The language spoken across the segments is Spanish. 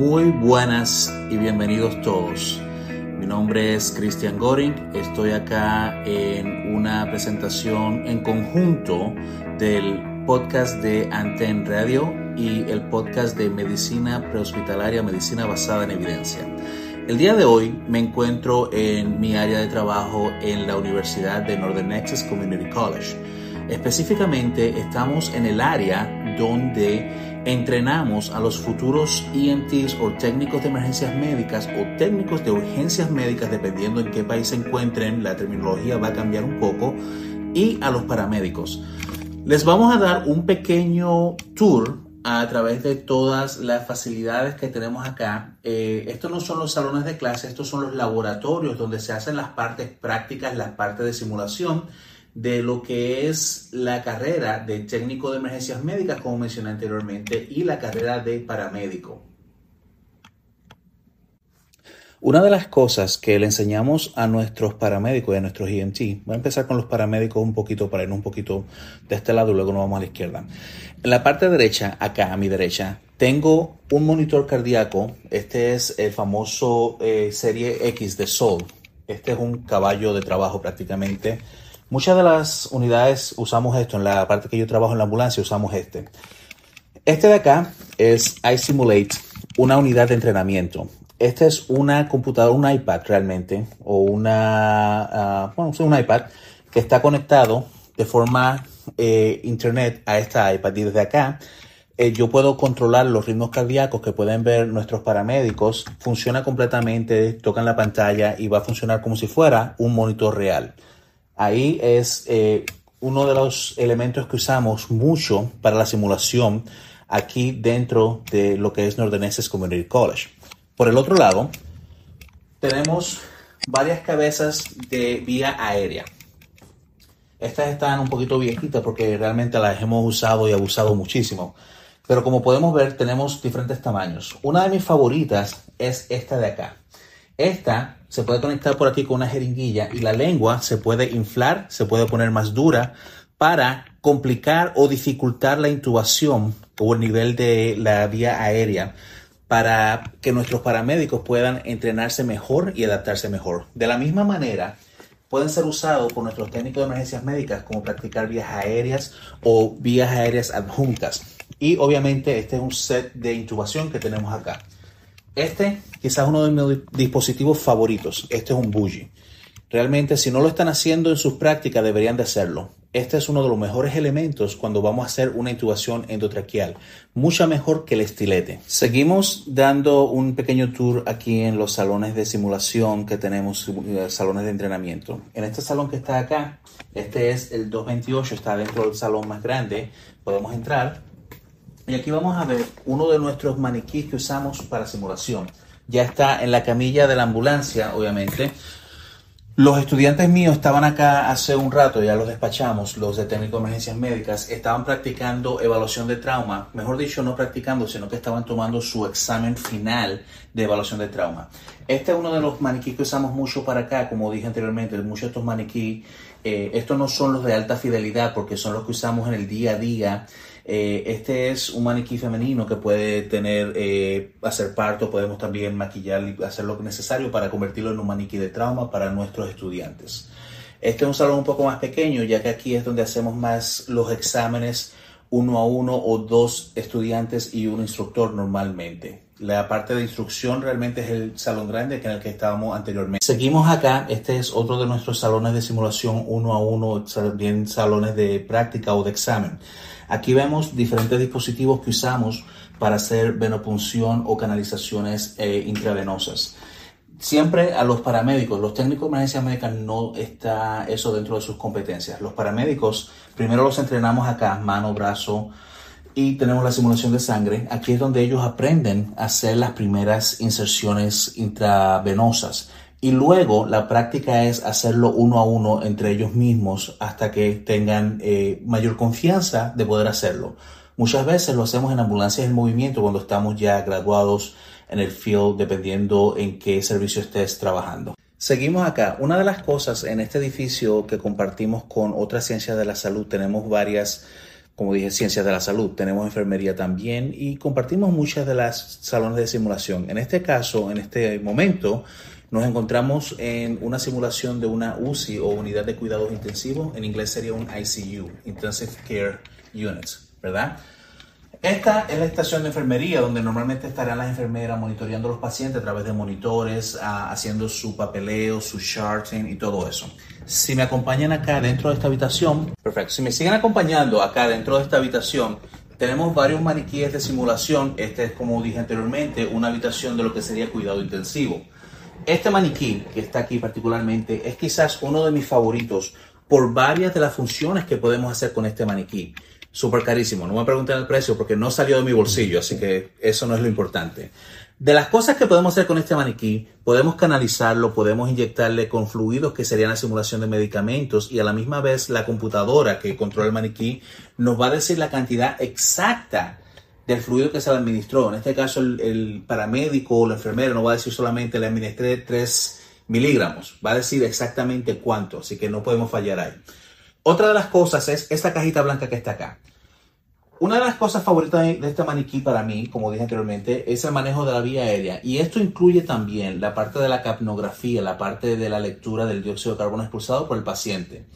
Muy buenas y bienvenidos todos. Mi nombre es Christian Goring. Estoy acá en una presentación en conjunto del podcast de Anten Radio y el podcast de Medicina Prehospitalaria, Medicina Basada en Evidencia. El día de hoy me encuentro en mi área de trabajo en la Universidad de Northern Texas Community College. Específicamente estamos en el área donde entrenamos a los futuros EMTs o técnicos de emergencias médicas o técnicos de urgencias médicas, dependiendo en qué país se encuentren, la terminología va a cambiar un poco, y a los paramédicos. Les vamos a dar un pequeño tour a través de todas las facilidades que tenemos acá. Eh, estos no son los salones de clase, estos son los laboratorios donde se hacen las partes prácticas, las partes de simulación de lo que es la carrera de técnico de emergencias médicas, como mencioné anteriormente, y la carrera de paramédico. Una de las cosas que le enseñamos a nuestros paramédicos y a nuestros EMT, voy a empezar con los paramédicos un poquito para ir un poquito de este lado y luego nos vamos a la izquierda. En la parte derecha, acá a mi derecha, tengo un monitor cardíaco. Este es el famoso eh, serie X de Sol. Este es un caballo de trabajo prácticamente Muchas de las unidades usamos esto, en la parte que yo trabajo en la ambulancia usamos este. Este de acá es iSimulate, una unidad de entrenamiento. Este es una computadora, un iPad realmente, o una, uh, bueno, un iPad que está conectado de forma eh, internet a esta iPad y desde acá eh, yo puedo controlar los ritmos cardíacos que pueden ver nuestros paramédicos. Funciona completamente, tocan la pantalla y va a funcionar como si fuera un monitor real. Ahí es eh, uno de los elementos que usamos mucho para la simulación aquí dentro de lo que es Northern Community College. Por el otro lado, tenemos varias cabezas de vía aérea. Estas están un poquito viejitas porque realmente las hemos usado y abusado muchísimo. Pero como podemos ver, tenemos diferentes tamaños. Una de mis favoritas es esta de acá. Esta se puede conectar por aquí con una jeringuilla y la lengua se puede inflar, se puede poner más dura para complicar o dificultar la intubación o el nivel de la vía aérea para que nuestros paramédicos puedan entrenarse mejor y adaptarse mejor. De la misma manera, pueden ser usados por nuestros técnicos de emergencias médicas como practicar vías aéreas o vías aéreas adjuntas. Y obviamente este es un set de intubación que tenemos acá. Este quizás uno de mis dispositivos favoritos. Este es un bougie. Realmente, si no lo están haciendo en sus prácticas, deberían de hacerlo. Este es uno de los mejores elementos cuando vamos a hacer una intubación endotraqueal, mucha mejor que el estilete. Seguimos dando un pequeño tour aquí en los salones de simulación que tenemos, eh, salones de entrenamiento. En este salón que está acá, este es el 228, está dentro del salón más grande, podemos entrar y aquí vamos a ver uno de nuestros maniquíes que usamos para simulación. Ya está en la camilla de la ambulancia, obviamente. Los estudiantes míos estaban acá hace un rato, ya los despachamos, los de técnico de emergencias médicas, estaban practicando evaluación de trauma, mejor dicho, no practicando, sino que estaban tomando su examen final de evaluación de trauma. Este es uno de los maniquíes que usamos mucho para acá, como dije anteriormente, muchos de estos maniquíes, eh, estos no son los de alta fidelidad porque son los que usamos en el día a día eh, este es un maniquí femenino que puede tener, eh, hacer parto, podemos también maquillar y hacer lo necesario para convertirlo en un maniquí de trauma para nuestros estudiantes. Este es un salón un poco más pequeño, ya que aquí es donde hacemos más los exámenes uno a uno o dos estudiantes y un instructor normalmente. La parte de instrucción realmente es el salón grande que en el que estábamos anteriormente. Seguimos acá, este es otro de nuestros salones de simulación uno a uno, también salones de práctica o de examen. Aquí vemos diferentes dispositivos que usamos para hacer venopunción o canalizaciones eh, intravenosas. Siempre a los paramédicos, los técnicos de emergencia médica no está eso dentro de sus competencias. Los paramédicos primero los entrenamos acá, mano, brazo, y tenemos la simulación de sangre. Aquí es donde ellos aprenden a hacer las primeras inserciones intravenosas. Y luego la práctica es hacerlo uno a uno entre ellos mismos hasta que tengan eh, mayor confianza de poder hacerlo. Muchas veces lo hacemos en ambulancias en movimiento cuando estamos ya graduados en el field, dependiendo en qué servicio estés trabajando. Seguimos acá. Una de las cosas en este edificio que compartimos con otras ciencias de la salud, tenemos varias como dije, ciencias de la salud, tenemos enfermería también y compartimos muchas de las salones de simulación. En este caso, en este momento, nos encontramos en una simulación de una UCI o unidad de cuidados intensivos, en inglés sería un ICU, Intensive Care Units, ¿verdad? Esta es la estación de enfermería donde normalmente estarán las enfermeras monitoreando a los pacientes a través de monitores, ah, haciendo su papeleo, su charting y todo eso. Si me acompañan acá dentro de esta habitación, perfecto. Si me siguen acompañando acá dentro de esta habitación, tenemos varios maniquíes de simulación. Este es, como dije anteriormente, una habitación de lo que sería cuidado intensivo. Este maniquí que está aquí particularmente es quizás uno de mis favoritos por varias de las funciones que podemos hacer con este maniquí súper carísimo. No me pregunten el precio porque no salió de mi bolsillo, así que eso no es lo importante. De las cosas que podemos hacer con este maniquí, podemos canalizarlo, podemos inyectarle con fluidos que serían la simulación de medicamentos y a la misma vez la computadora que controla el maniquí nos va a decir la cantidad exacta del fluido que se le administró. En este caso, el, paramédico o la enfermera no va a decir solamente le administré 3 miligramos, va a decir exactamente cuánto, así que no podemos fallar ahí. Otra de las cosas es esta cajita blanca que está acá. Una de las cosas favoritas de este maniquí para mí, como dije anteriormente, es el manejo de la vía aérea. Y esto incluye también la parte de la capnografía, la parte de la lectura del dióxido de carbono expulsado por el paciente.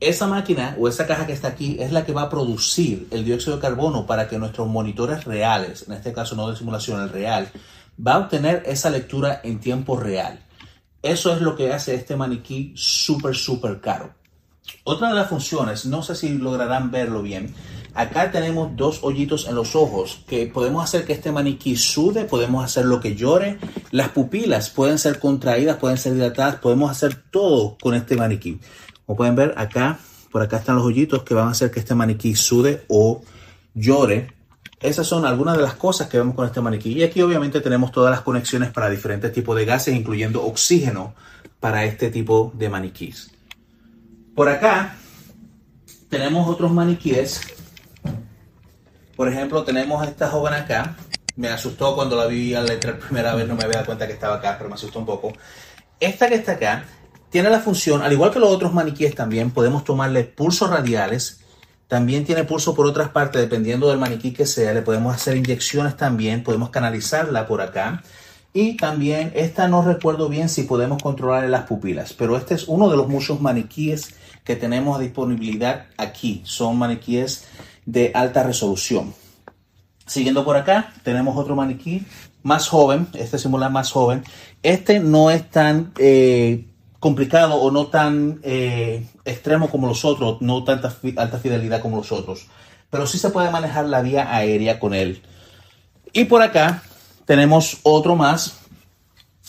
Esa máquina o esa caja que está aquí es la que va a producir el dióxido de carbono para que nuestros monitores reales, en este caso no de simulación, el real, va a obtener esa lectura en tiempo real. Eso es lo que hace este maniquí súper, súper caro. Otra de las funciones, no sé si lograrán verlo bien, acá tenemos dos hoyitos en los ojos que podemos hacer que este maniquí sude, podemos hacer lo que llore, las pupilas pueden ser contraídas, pueden ser dilatadas, podemos hacer todo con este maniquí. Como pueden ver acá, por acá están los hoyitos que van a hacer que este maniquí sude o llore. Esas son algunas de las cosas que vemos con este maniquí. Y aquí obviamente tenemos todas las conexiones para diferentes tipos de gases, incluyendo oxígeno para este tipo de maniquís. Por acá tenemos otros maniquíes. Por ejemplo, tenemos esta joven acá. Me asustó cuando la vi al letra primera vez, no me había dado cuenta que estaba acá, pero me asustó un poco. Esta que está acá tiene la función, al igual que los otros maniquíes también, podemos tomarle pulsos radiales. También tiene pulso por otras partes, dependiendo del maniquí que sea. Le podemos hacer inyecciones también, podemos canalizarla por acá. Y también, esta no recuerdo bien si podemos controlar las pupilas, pero este es uno de los muchos maniquíes que tenemos disponibilidad aquí. Son maniquíes de alta resolución. Siguiendo por acá, tenemos otro maniquí más joven, este simula más joven. Este no es tan eh, complicado o no tan eh, extremo como los otros, no tanta alta fidelidad como los otros, pero sí se puede manejar la vía aérea con él. Y por acá tenemos otro más,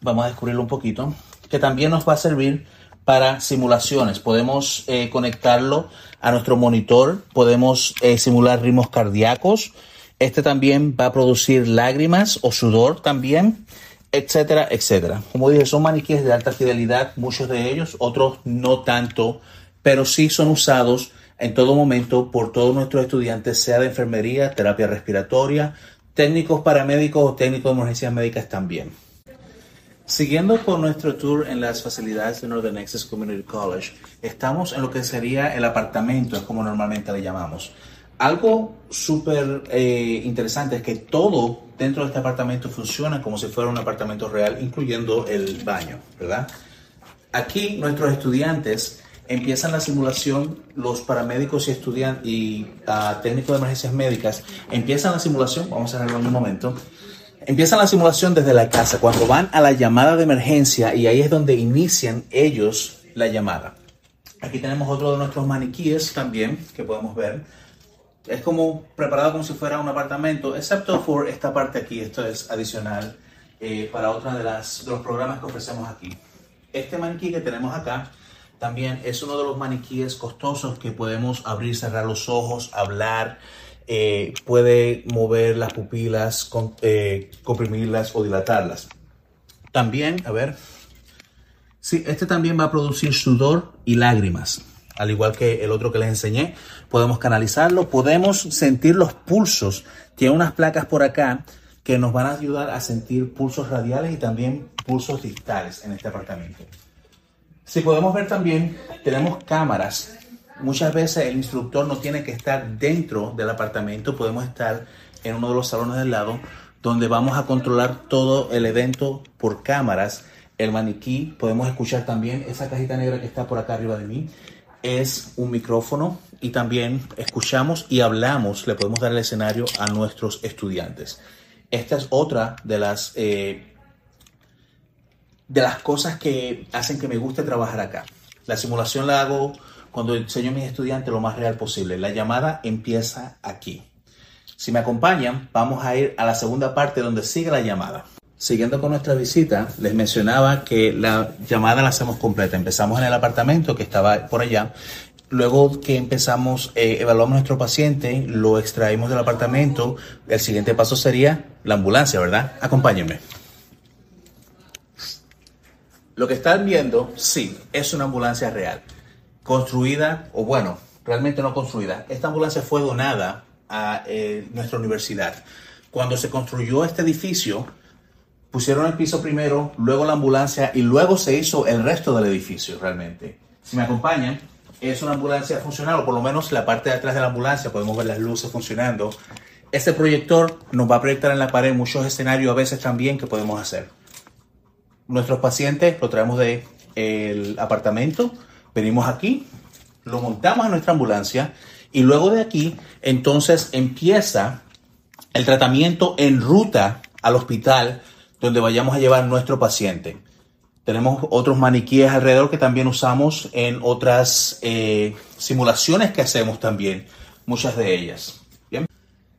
vamos a descubrirlo un poquito, que también nos va a servir para simulaciones. Podemos eh, conectarlo a nuestro monitor, podemos eh, simular ritmos cardíacos. Este también va a producir lágrimas o sudor también, etcétera, etcétera. Como dije, son maniquíes de alta fidelidad, muchos de ellos, otros no tanto, pero sí son usados en todo momento por todos nuestros estudiantes, sea de enfermería, terapia respiratoria, técnicos paramédicos o técnicos de emergencias médicas también. Siguiendo con nuestro tour en las facilidades de Northern Access Community College, estamos en lo que sería el apartamento, es como normalmente le llamamos. Algo súper eh, interesante es que todo dentro de este apartamento funciona como si fuera un apartamento real, incluyendo el baño, ¿verdad? Aquí nuestros estudiantes empiezan la simulación, los paramédicos y estudiantes y uh, técnicos de emergencias médicas empiezan la simulación, vamos a verlo en un momento, empiezan la simulación desde la casa, cuando van a la llamada de emergencia y ahí es donde inician ellos la llamada. Aquí tenemos otro de nuestros maniquíes también que podemos ver. Es como preparado como si fuera un apartamento, excepto por esta parte aquí, esto es adicional eh, para otra de, de los programas que ofrecemos aquí. Este maniquí que tenemos acá también es uno de los maniquíes costosos que podemos abrir, cerrar los ojos, hablar, eh, puede mover las pupilas, eh, comprimirlas o dilatarlas. También, a ver, sí, este también va a producir sudor y lágrimas, al igual que el otro que les enseñé. Podemos canalizarlo, podemos sentir los pulsos. Tiene unas placas por acá que nos van a ayudar a sentir pulsos radiales y también pulsos distales en este apartamento. Si podemos ver también, tenemos cámaras muchas veces el instructor no tiene que estar dentro del apartamento, podemos estar en uno de los salones del lado donde vamos a controlar todo el evento por cámaras. El maniquí, podemos escuchar también esa cajita negra que está por acá arriba de mí, es un micrófono y también escuchamos y hablamos, le podemos dar el escenario a nuestros estudiantes. Esta es otra de las, eh, de las cosas que hacen que me guste trabajar acá. La simulación la hago cuando enseño a mis estudiantes lo más real posible. La llamada empieza aquí. Si me acompañan, vamos a ir a la segunda parte donde sigue la llamada. Siguiendo con nuestra visita, les mencionaba que la llamada la hacemos completa. Empezamos en el apartamento que estaba por allá. Luego que empezamos, eh, evaluamos a nuestro paciente, lo extraímos del apartamento. El siguiente paso sería la ambulancia, ¿verdad? Acompáñenme. Lo que están viendo, sí, es una ambulancia real. Construida, o bueno, realmente no construida. Esta ambulancia fue donada a eh, nuestra universidad. Cuando se construyó este edificio, pusieron el piso primero, luego la ambulancia y luego se hizo el resto del edificio realmente. Si me acompañan, es una ambulancia funcional, o por lo menos la parte de atrás de la ambulancia, podemos ver las luces funcionando. Este proyector nos va a proyectar en la pared muchos escenarios a veces también que podemos hacer. Nuestros pacientes lo traemos del el apartamento, venimos aquí, lo montamos en nuestra ambulancia y luego de aquí, entonces empieza el tratamiento en ruta al hospital donde vayamos a llevar nuestro paciente. Tenemos otros maniquíes alrededor que también usamos en otras eh, simulaciones que hacemos también, muchas de ellas. Bien.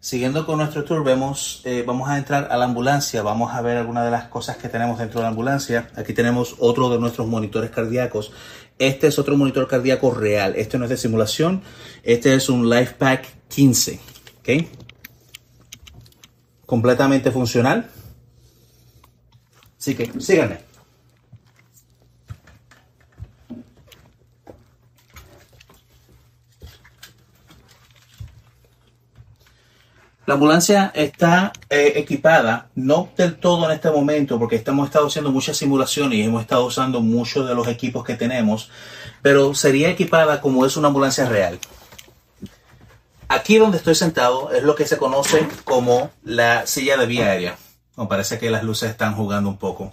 Siguiendo con nuestro tour, vemos, eh, vamos a entrar a la ambulancia, vamos a ver algunas de las cosas que tenemos dentro de la ambulancia. Aquí tenemos otro de nuestros monitores cardíacos este es otro monitor cardíaco real. Este no es de simulación. Este es un LifePack 15. ¿Ok? Completamente funcional. Así que síganme. La ambulancia está eh, equipada, no del todo en este momento, porque estamos estado haciendo muchas simulaciones y hemos estado usando muchos de los equipos que tenemos, pero sería equipada como es una ambulancia real. Aquí donde estoy sentado es lo que se conoce como la silla de vía aérea. Me parece que las luces están jugando un poco.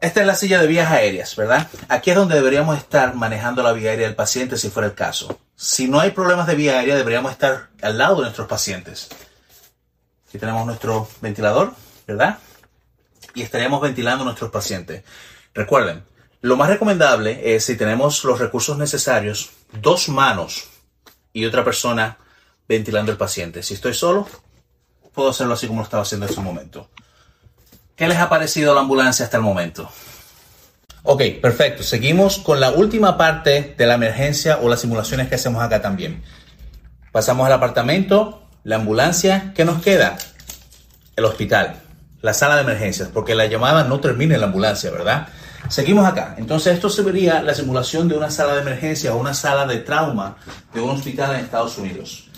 Esta es la silla de vías aéreas, ¿verdad? Aquí es donde deberíamos estar manejando la vía aérea del paciente si fuera el caso. Si no hay problemas de vía aérea, deberíamos estar al lado de nuestros pacientes. Tenemos nuestro ventilador, ¿verdad? Y estaríamos ventilando nuestros pacientes. Recuerden, lo más recomendable es si tenemos los recursos necesarios, dos manos y otra persona ventilando el paciente. Si estoy solo, puedo hacerlo así como lo estaba haciendo en su momento. ¿Qué les ha parecido la ambulancia hasta el momento? Ok, perfecto. Seguimos con la última parte de la emergencia o las simulaciones que hacemos acá también. Pasamos al apartamento, la ambulancia, ¿qué nos queda? El hospital, la sala de emergencias, porque la llamada no termina en la ambulancia, ¿verdad? Seguimos acá. Entonces esto sería la simulación de una sala de emergencia o una sala de trauma de un hospital en Estados Unidos.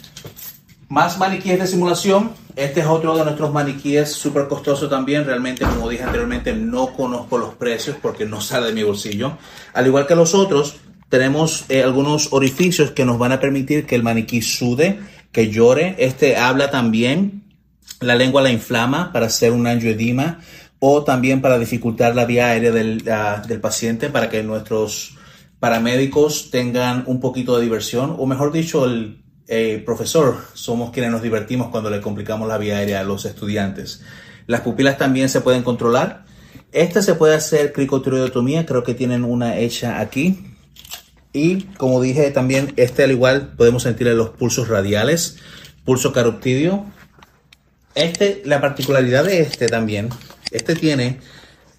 Más maniquíes de simulación. Este es otro de nuestros maniquíes súper costoso también. Realmente, como dije anteriormente, no conozco los precios porque no sale de mi bolsillo. Al igual que los otros, tenemos eh, algunos orificios que nos van a permitir que el maniquí sude que llore. Este habla también, la lengua la inflama para hacer un angioedema o también para dificultar la vía aérea del, ah, del paciente para que nuestros paramédicos tengan un poquito de diversión o mejor dicho el eh, profesor somos quienes nos divertimos cuando le complicamos la vía aérea a los estudiantes. Las pupilas también se pueden controlar. Esta se puede hacer cricotiroidotomía, creo que tienen una hecha aquí. Y como dije también, este al igual podemos sentir los pulsos radiales, pulso carotideo. Este, la particularidad de este también, este tiene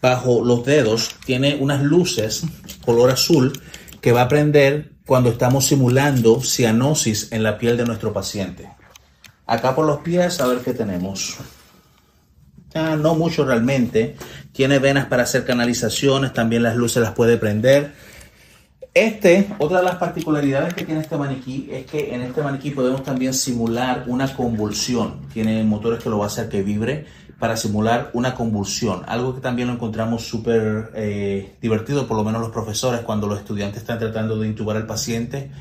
bajo los dedos, tiene unas luces color azul que va a prender cuando estamos simulando cianosis en la piel de nuestro paciente. Acá por los pies, a ver qué tenemos. Ah, no mucho realmente. Tiene venas para hacer canalizaciones, también las luces las puede prender este, otra de las particularidades que tiene este maniquí es que en este maniquí podemos también simular una convulsión. Tiene motores que lo va a hacer que vibre para simular una convulsión. Algo que también lo encontramos súper eh, divertido, por lo menos los profesores, cuando los estudiantes están tratando de intubar al paciente.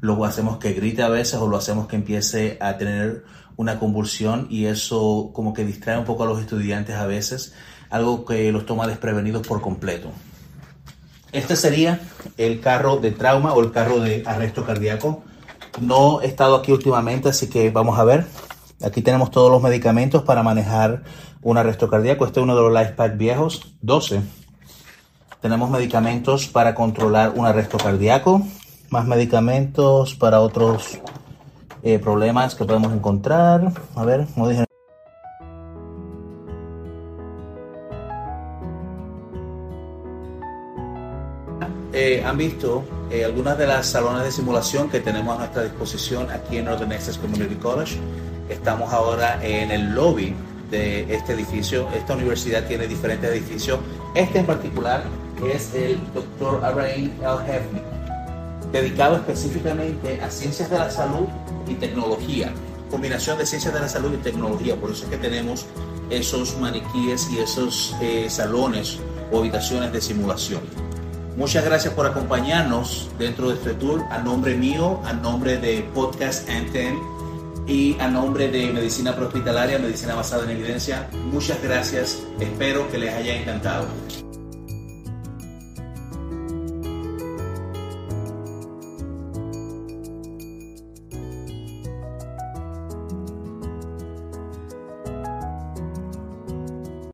lo hacemos que grite a veces o lo hacemos que empiece a tener una convulsión y eso como que distrae un poco a los estudiantes a veces, algo que los toma desprevenidos por completo. Este sería el carro de trauma o el carro de arresto cardíaco. No he estado aquí últimamente, así que vamos a ver. Aquí tenemos todos los medicamentos para manejar un arresto cardíaco. Este es uno de los LifePack viejos, 12. Tenemos medicamentos para controlar un arresto cardíaco, más medicamentos para otros eh, problemas que podemos encontrar. A ver, como dije. Eh, han visto eh, algunas de las salones de simulación que tenemos a nuestra disposición aquí en Northern Texas Community College. Estamos ahora en el lobby de este edificio. Esta universidad tiene diferentes edificios. Este en particular es el Dr. Abraham L. Hefner, dedicado específicamente a ciencias de la salud y tecnología. Combinación de ciencias de la salud y tecnología. Por eso es que tenemos esos maniquíes y esos eh, salones o habitaciones de simulación. Muchas gracias por acompañarnos dentro de este tour. A nombre mío, a nombre de Podcast Anten y a nombre de Medicina Prehospitalaria, Medicina Basada en Evidencia, muchas gracias. Espero que les haya encantado.